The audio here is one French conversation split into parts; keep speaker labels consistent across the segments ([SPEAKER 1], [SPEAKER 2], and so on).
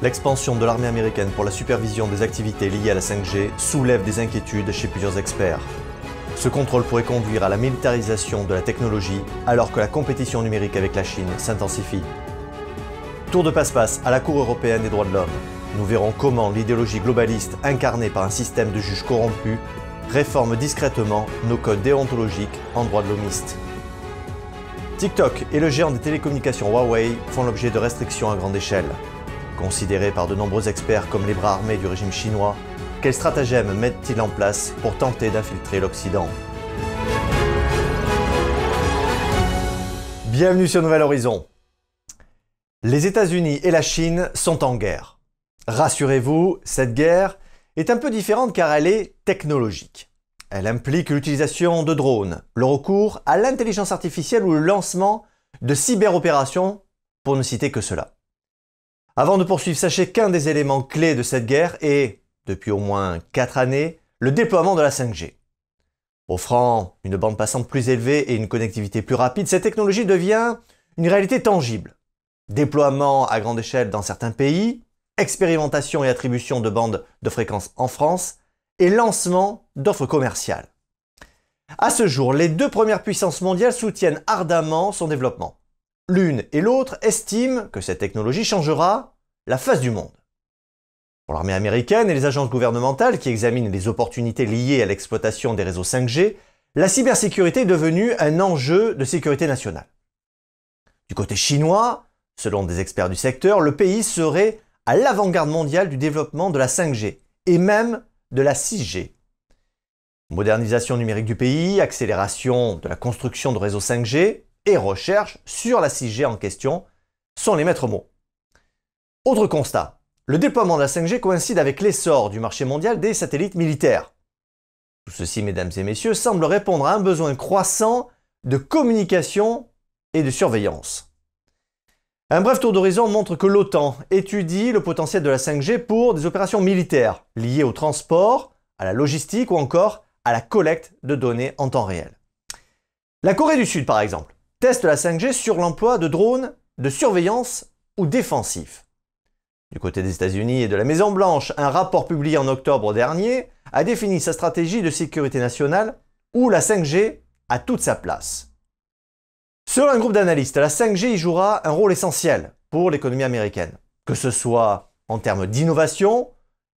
[SPEAKER 1] L'expansion de l'armée américaine pour la supervision des activités liées à la 5G soulève des inquiétudes chez plusieurs experts. Ce contrôle pourrait conduire à la militarisation de la technologie alors que la compétition numérique avec la Chine s'intensifie. Tour de passe-passe à la Cour européenne des droits de l'homme. Nous verrons comment l'idéologie globaliste incarnée par un système de juges corrompus réforme discrètement nos codes déontologiques en droit de l'homiste. TikTok et le géant des télécommunications Huawei font l'objet de restrictions à grande échelle. Considérés par de nombreux experts comme les bras armés du régime chinois, quels stratagèmes mettent-ils en place pour tenter d'infiltrer l'Occident? Bienvenue sur Nouvel Horizon. Les États-Unis et la Chine sont en guerre. Rassurez-vous, cette guerre est un peu différente car elle est technologique. Elle implique l'utilisation de drones, le recours à l'intelligence artificielle ou le lancement de cyberopérations, pour ne citer que cela. Avant de poursuivre, sachez qu'un des éléments clés de cette guerre est, depuis au moins 4 années, le déploiement de la 5G. Offrant une bande passante plus élevée et une connectivité plus rapide, cette technologie devient une réalité tangible. Déploiement à grande échelle dans certains pays, expérimentation et attribution de bandes de fréquence en France, et lancement d'offres commerciales. À ce jour, les deux premières puissances mondiales soutiennent ardemment son développement. L'une et l'autre estiment que cette technologie changera la face du monde. Pour l'armée américaine et les agences gouvernementales qui examinent les opportunités liées à l'exploitation des réseaux 5G, la cybersécurité est devenue un enjeu de sécurité nationale. Du côté chinois, selon des experts du secteur, le pays serait à l'avant-garde mondiale du développement de la 5G et même de la 6G. Modernisation numérique du pays, accélération de la construction de réseaux 5G, et recherche sur la 6G en question sont les maîtres mots. Autre constat, le déploiement de la 5G coïncide avec l'essor du marché mondial des satellites militaires. Tout ceci, mesdames et messieurs, semble répondre à un besoin croissant de communication et de surveillance. Un bref tour d'horizon montre que l'OTAN étudie le potentiel de la 5G pour des opérations militaires liées au transport, à la logistique ou encore à la collecte de données en temps réel. La Corée du Sud, par exemple, teste la 5G sur l'emploi de drones de surveillance ou défensifs. Du côté des États-Unis et de la Maison-Blanche, un rapport publié en octobre dernier a défini sa stratégie de sécurité nationale où la 5G a toute sa place. Selon un groupe d'analystes, la 5G y jouera un rôle essentiel pour l'économie américaine, que ce soit en termes d'innovation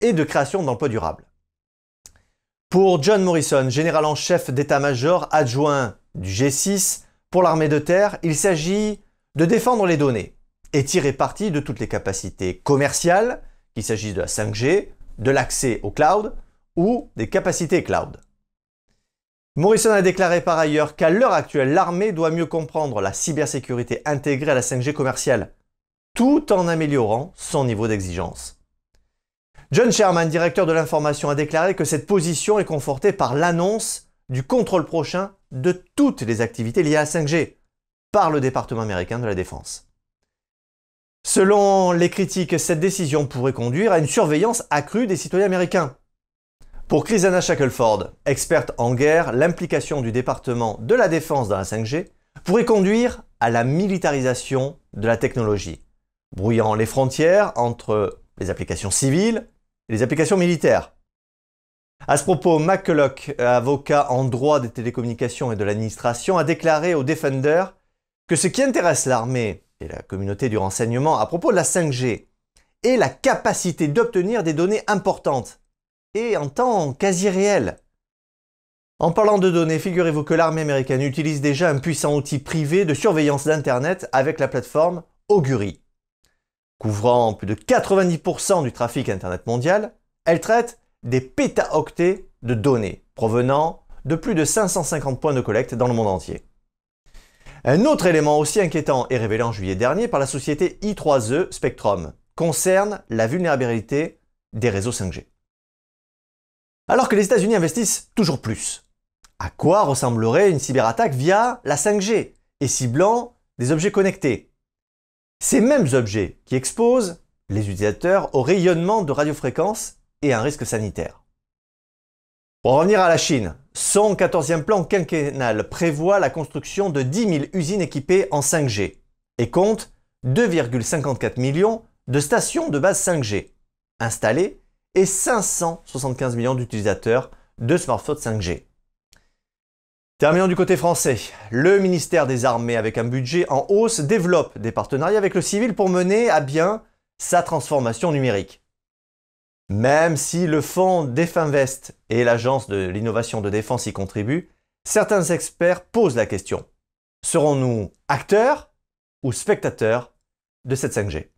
[SPEAKER 1] et de création d'emplois durables. Pour John Morrison, général en chef d'état-major adjoint du G6, pour l'armée de terre, il s'agit de défendre les données et tirer parti de toutes les capacités commerciales, qu'il s'agisse de la 5G, de l'accès au cloud ou des capacités cloud. Morrison a déclaré par ailleurs qu'à l'heure actuelle, l'armée doit mieux comprendre la cybersécurité intégrée à la 5G commerciale, tout en améliorant son niveau d'exigence. John Sherman, directeur de l'information, a déclaré que cette position est confortée par l'annonce du contrôle prochain de toutes les activités liées à 5G par le département américain de la Défense. Selon les critiques, cette décision pourrait conduire à une surveillance accrue des citoyens américains. Pour Chrisana Shackelford, experte en guerre, l'implication du département de la Défense dans la 5G pourrait conduire à la militarisation de la technologie, brouillant les frontières entre les applications civiles et les applications militaires. À ce propos, McCulloch, avocat en droit des télécommunications et de l'administration, a déclaré au Defender que ce qui intéresse l'armée et la communauté du renseignement à propos de la 5G est la capacité d'obtenir des données importantes et en temps quasi réel. En parlant de données, figurez-vous que l'armée américaine utilise déjà un puissant outil privé de surveillance d'Internet avec la plateforme Augury. Couvrant plus de 90% du trafic Internet mondial, elle traite des pétaoctets de données provenant de plus de 550 points de collecte dans le monde entier. Un autre élément aussi inquiétant est révélé en juillet dernier par la société i3E Spectrum concerne la vulnérabilité des réseaux 5G. Alors que les États-Unis investissent toujours plus, à quoi ressemblerait une cyberattaque via la 5G et ciblant des objets connectés? Ces mêmes objets qui exposent les utilisateurs au rayonnement de radiofréquences et un risque sanitaire. Pour revenir à la Chine, son 14e plan quinquennal prévoit la construction de 10 000 usines équipées en 5G et compte 2,54 millions de stations de base 5G installées et 575 millions d'utilisateurs de smartphones 5G. Terminons du côté français. Le ministère des Armées, avec un budget en hausse, développe des partenariats avec le civil pour mener à bien sa transformation numérique. Même si le fonds Definvest et l'Agence de l'innovation de défense y contribuent, certains experts posent la question. Serons-nous acteurs ou spectateurs de cette 5G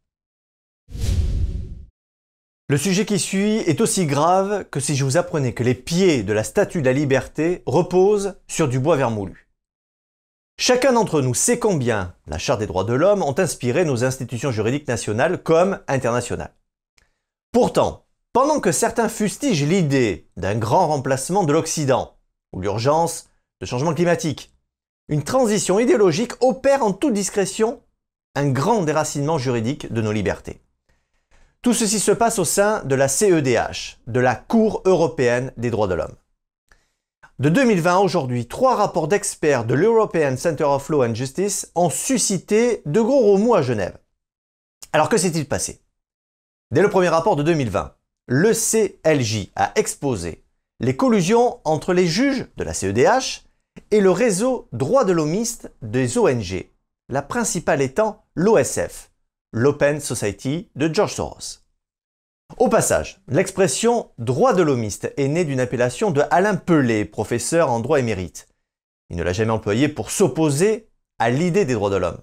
[SPEAKER 1] Le sujet qui suit est aussi grave que si je vous apprenais que les pieds de la Statue de la Liberté reposent sur du bois vermoulu. Chacun d'entre nous sait combien la Charte des droits de l'homme ont inspiré nos institutions juridiques nationales comme internationales. Pourtant, pendant que certains fustigent l'idée d'un grand remplacement de l'Occident, ou l'urgence de changement climatique, une transition idéologique opère en toute discrétion un grand déracinement juridique de nos libertés. Tout ceci se passe au sein de la CEDH, de la Cour européenne des droits de l'homme. De 2020 à aujourd'hui, trois rapports d'experts de l'European Center of Law and Justice ont suscité de gros remous à Genève. Alors que s'est-il passé? Dès le premier rapport de 2020, le CLJ a exposé les collusions entre les juges de la CEDH et le réseau droit de l'homiste des ONG, la principale étant l'OSF, l'Open Society de George Soros. Au passage, l'expression droit de l'homiste est née d'une appellation de Alain Pelé, professeur en droit émérite. Il ne l'a jamais employée pour s'opposer à l'idée des droits de l'homme.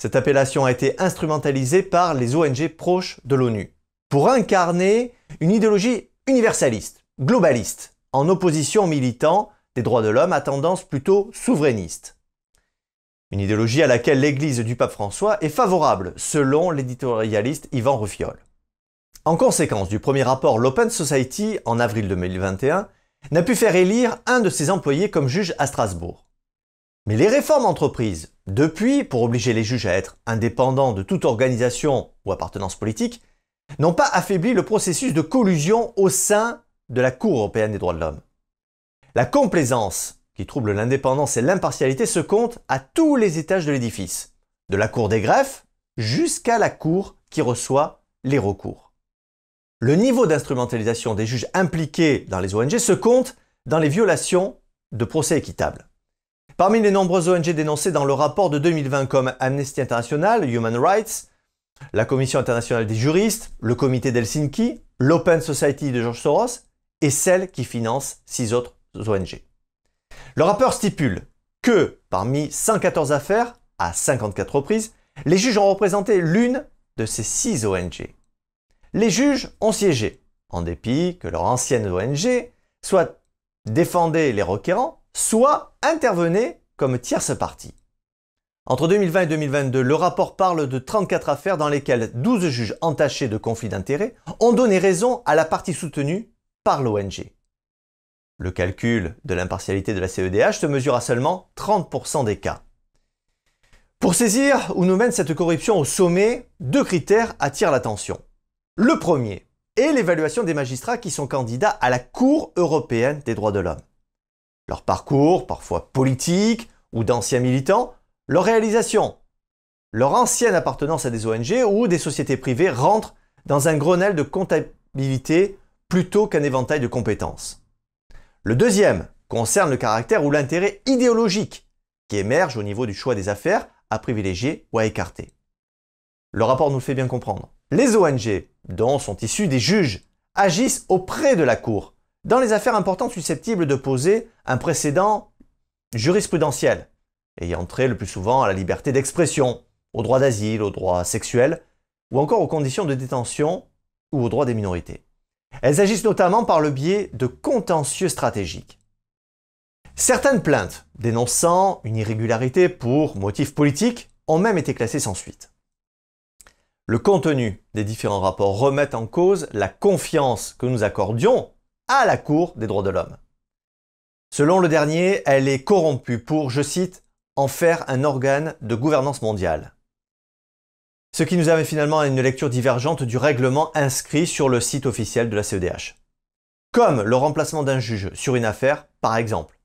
[SPEAKER 1] Cette appellation a été instrumentalisée par les ONG proches de l'ONU pour incarner une idéologie universaliste, globaliste, en opposition militant des droits de l'homme à tendance plutôt souverainiste. Une idéologie à laquelle l'Église du pape François est favorable, selon l'éditorialiste Yvan Ruffiol. En conséquence du premier rapport, l'Open Society, en avril 2021, n'a pu faire élire un de ses employés comme juge à Strasbourg. Mais les réformes entreprises depuis pour obliger les juges à être indépendants de toute organisation ou appartenance politique n'ont pas affaibli le processus de collusion au sein de la Cour européenne des droits de l'homme. La complaisance qui trouble l'indépendance et l'impartialité se compte à tous les étages de l'édifice, de la Cour des greffes jusqu'à la Cour qui reçoit les recours. Le niveau d'instrumentalisation des juges impliqués dans les ONG se compte dans les violations de procès équitables. Parmi les nombreuses ONG dénoncées dans le rapport de 2020 comme Amnesty International, Human Rights, la Commission internationale des juristes, le comité d'Helsinki, l'Open Society de George Soros et celle qui finance six autres ONG. Le rapport stipule que parmi 114 affaires, à 54 reprises, les juges ont représenté l'une de ces six ONG. Les juges ont siégé, en dépit que leur ancienne ONG soit défendait les requérants, soit intervenait comme tierce partie. Entre 2020 et 2022, le rapport parle de 34 affaires dans lesquelles 12 juges entachés de conflits d'intérêts ont donné raison à la partie soutenue par l'ONG. Le calcul de l'impartialité de la CEDH se mesure à seulement 30% des cas. Pour saisir où nous mène cette corruption au sommet, deux critères attirent l'attention. Le premier est l'évaluation des magistrats qui sont candidats à la Cour européenne des droits de l'homme. Leur parcours, parfois politique ou d'anciens militants, leur réalisation, leur ancienne appartenance à des ONG ou des sociétés privées rentrent dans un grenelle de comptabilité plutôt qu'un éventail de compétences. Le deuxième concerne le caractère ou l'intérêt idéologique qui émerge au niveau du choix des affaires à privilégier ou à écarter. Le rapport nous le fait bien comprendre. Les ONG, dont sont issus des juges, agissent auprès de la Cour dans les affaires importantes susceptibles de poser un précédent jurisprudentiel ayant trait le plus souvent à la liberté d'expression, au droit d'asile, au droit sexuel, ou encore aux conditions de détention ou aux droits des minorités. Elles agissent notamment par le biais de contentieux stratégiques. Certaines plaintes dénonçant une irrégularité pour motif politique ont même été classées sans suite. Le contenu des différents rapports remet en cause la confiance que nous accordions à la Cour des droits de l'homme. Selon le dernier, elle est corrompue pour, je cite, en faire un organe de gouvernance mondiale. Ce qui nous amène finalement à une lecture divergente du règlement inscrit sur le site officiel de la CEDH. Comme le remplacement d'un juge sur une affaire, par exemple.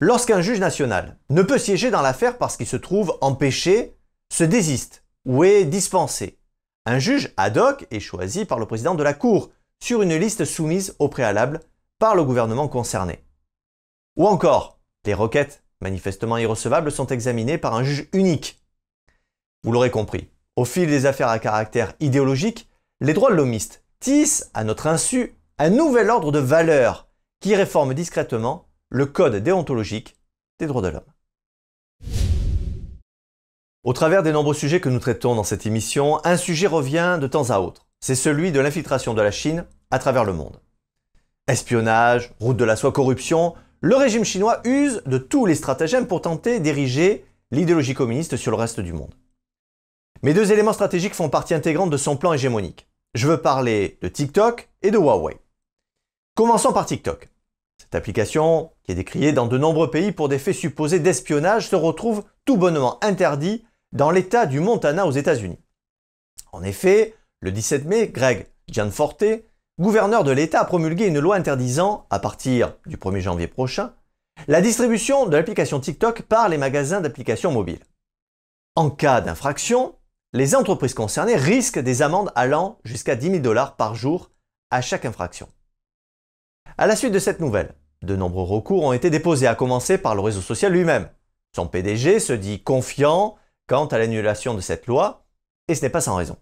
[SPEAKER 1] Lorsqu'un juge national ne peut siéger dans l'affaire parce qu'il se trouve empêché, se désiste ou est dispensé, un juge ad hoc est choisi par le président de la Cour sur une liste soumise au préalable par le gouvernement concerné. Ou encore, les requêtes manifestement irrecevables sont examinées par un juge unique. Vous l'aurez compris, au fil des affaires à caractère idéologique, les droits de l'homiste tissent, à notre insu, un nouvel ordre de valeurs qui réforme discrètement le code déontologique des droits de l'homme. Au travers des nombreux sujets que nous traitons dans cette émission, un sujet revient de temps à autre. C'est celui de l'infiltration de la Chine à travers le monde. Espionnage, route de la soie, corruption, le régime chinois use de tous les stratagèmes pour tenter d'ériger l'idéologie communiste sur le reste du monde. Mais deux éléments stratégiques font partie intégrante de son plan hégémonique. Je veux parler de TikTok et de Huawei. Commençons par TikTok. Cette application, qui est décriée dans de nombreux pays pour des faits supposés d'espionnage, se retrouve tout bonnement interdit dans l'État du Montana aux États-Unis. En effet, le 17 mai, Greg Gianforte, gouverneur de l'État, a promulgué une loi interdisant, à partir du 1er janvier prochain, la distribution de l'application TikTok par les magasins d'applications mobiles. En cas d'infraction, les entreprises concernées risquent des amendes allant jusqu'à 10 000 dollars par jour à chaque infraction. À la suite de cette nouvelle, de nombreux recours ont été déposés, à commencer par le réseau social lui-même. Son PDG se dit confiant quant à l'annulation de cette loi, et ce n'est pas sans raison.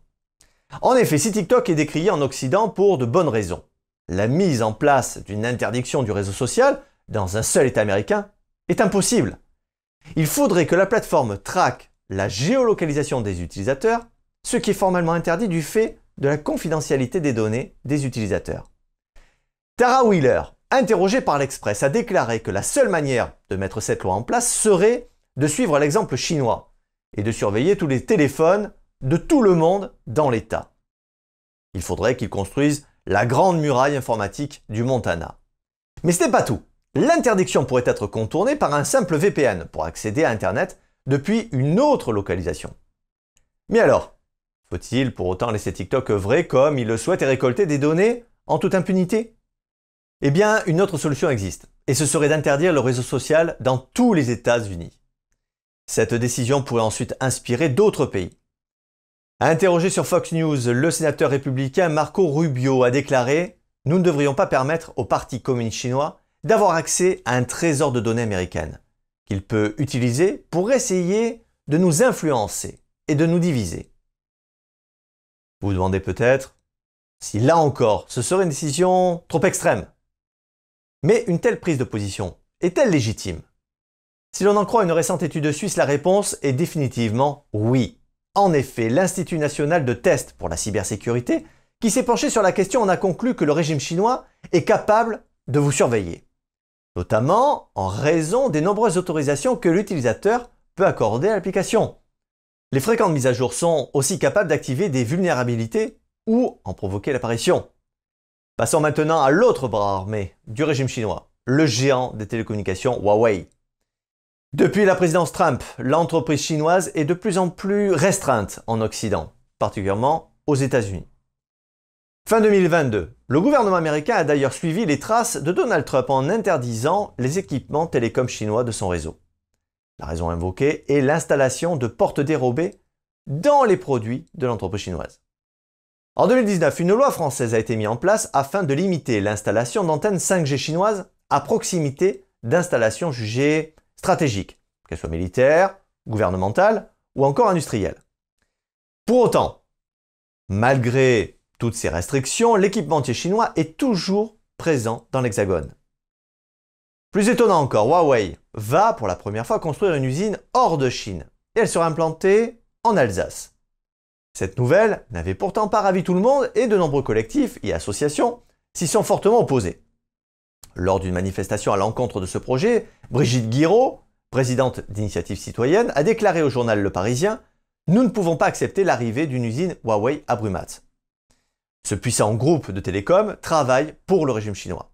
[SPEAKER 1] En effet, si TikTok est décrié en Occident pour de bonnes raisons, la mise en place d'une interdiction du réseau social dans un seul État américain est impossible. Il faudrait que la plateforme traque la géolocalisation des utilisateurs, ce qui est formellement interdit du fait de la confidentialité des données des utilisateurs. Tara Wheeler, interrogée par l'Express, a déclaré que la seule manière de mettre cette loi en place serait de suivre l'exemple chinois et de surveiller tous les téléphones de tout le monde dans l'État. Il faudrait qu'ils construisent la grande muraille informatique du Montana. Mais ce n'est pas tout. L'interdiction pourrait être contournée par un simple VPN pour accéder à Internet depuis une autre localisation. Mais alors, faut-il pour autant laisser TikTok œuvrer comme il le souhaite et récolter des données en toute impunité? Eh bien, une autre solution existe, et ce serait d'interdire le réseau social dans tous les États-Unis. Cette décision pourrait ensuite inspirer d'autres pays. Interrogé sur Fox News, le sénateur républicain Marco Rubio a déclaré Nous ne devrions pas permettre au Parti communiste chinois d'avoir accès à un trésor de données américaines, qu'il peut utiliser pour essayer de nous influencer et de nous diviser. Vous vous demandez peut-être si là encore ce serait une décision trop extrême. Mais une telle prise de position est-elle légitime? Si l'on en croit une récente étude suisse, la réponse est définitivement oui. En effet, l'Institut national de test pour la cybersécurité, qui s'est penché sur la question, en a conclu que le régime chinois est capable de vous surveiller, notamment en raison des nombreuses autorisations que l'utilisateur peut accorder à l'application. Les fréquentes mises à jour sont aussi capables d'activer des vulnérabilités ou en provoquer l'apparition. Passons maintenant à l'autre bras armé du régime chinois, le géant des télécommunications Huawei. Depuis la présidence Trump, l'entreprise chinoise est de plus en plus restreinte en Occident, particulièrement aux États-Unis. Fin 2022, le gouvernement américain a d'ailleurs suivi les traces de Donald Trump en interdisant les équipements télécoms chinois de son réseau. La raison invoquée est l'installation de portes dérobées dans les produits de l'entreprise chinoise. En 2019, une loi française a été mise en place afin de limiter l'installation d'antennes 5G chinoises à proximité d'installations jugées stratégiques, qu'elles soient militaires, gouvernementales ou encore industrielles. Pour autant, malgré toutes ces restrictions, l'équipementier chinois est toujours présent dans l'Hexagone. Plus étonnant encore, Huawei va pour la première fois construire une usine hors de Chine et elle sera implantée en Alsace. Cette nouvelle n'avait pourtant pas ravi tout le monde et de nombreux collectifs et associations s'y sont fortement opposés. Lors d'une manifestation à l'encontre de ce projet, Brigitte Guiraud, présidente d'Initiative Citoyenne, a déclaré au journal Le Parisien Nous ne pouvons pas accepter l'arrivée d'une usine Huawei à Brumat. Ce puissant groupe de télécom travaille pour le régime chinois.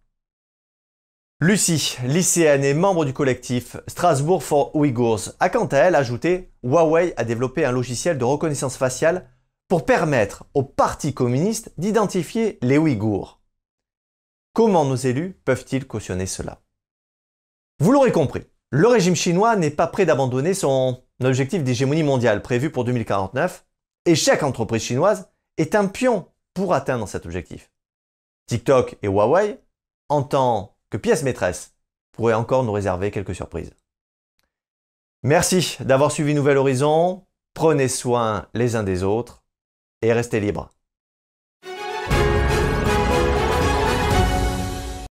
[SPEAKER 1] Lucie, lycéenne et membre du collectif Strasbourg for Uyghurs, a quant à elle ajouté Huawei a développé un logiciel de reconnaissance faciale pour permettre au Parti communiste d'identifier les Ouïghours. Comment nos élus peuvent-ils cautionner cela? Vous l'aurez compris, le régime chinois n'est pas prêt d'abandonner son objectif d'hégémonie mondiale prévu pour 2049 et chaque entreprise chinoise est un pion pour atteindre cet objectif. TikTok et Huawei, en tant que pièce maîtresse, pourraient encore nous réserver quelques surprises. Merci d'avoir suivi Nouvel Horizon, prenez soin les uns des autres et restez libres.